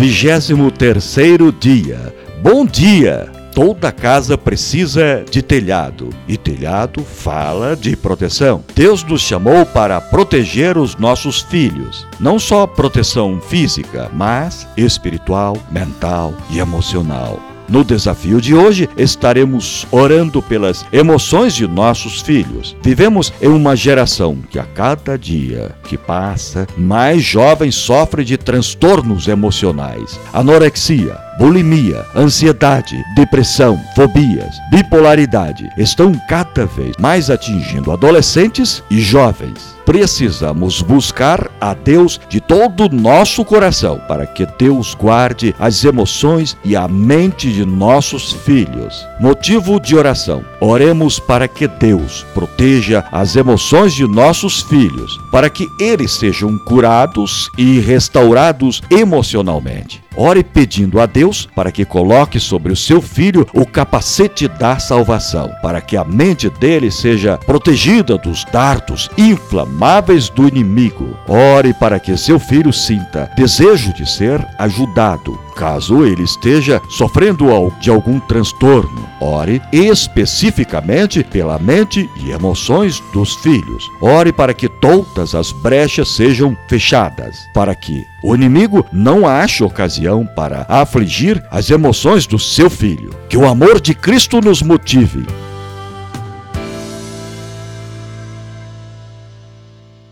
Vigésimo terceiro dia. Bom dia! Toda casa precisa de telhado, e telhado fala de proteção. Deus nos chamou para proteger os nossos filhos, não só proteção física, mas espiritual, mental e emocional. No desafio de hoje, estaremos orando pelas emoções de nossos filhos. Vivemos em uma geração que a cada dia que passa, mais jovens sofrem de transtornos emocionais, anorexia, bulimia, ansiedade, depressão, fobias, bipolaridade estão cada vez mais atingindo adolescentes e jovens. Precisamos buscar a Deus de todo o nosso coração para que Deus guarde as emoções e a mente de nossos filhos. Motivo de oração: oremos para que Deus proteja as emoções de nossos filhos, para que eles sejam curados e restaurados emocionalmente. Ore pedindo a Deus para que coloque sobre o seu filho o capacete da salvação, para que a mente dele seja protegida dos dardos inflamáveis do inimigo. Ore para que seu filho sinta desejo de ser ajudado, caso ele esteja sofrendo de algum transtorno. Ore especificamente pela mente e emoções dos filhos. Ore para que todas as brechas sejam fechadas, para que o inimigo não ache ocasião para afligir as emoções do seu filho. Que o amor de Cristo nos motive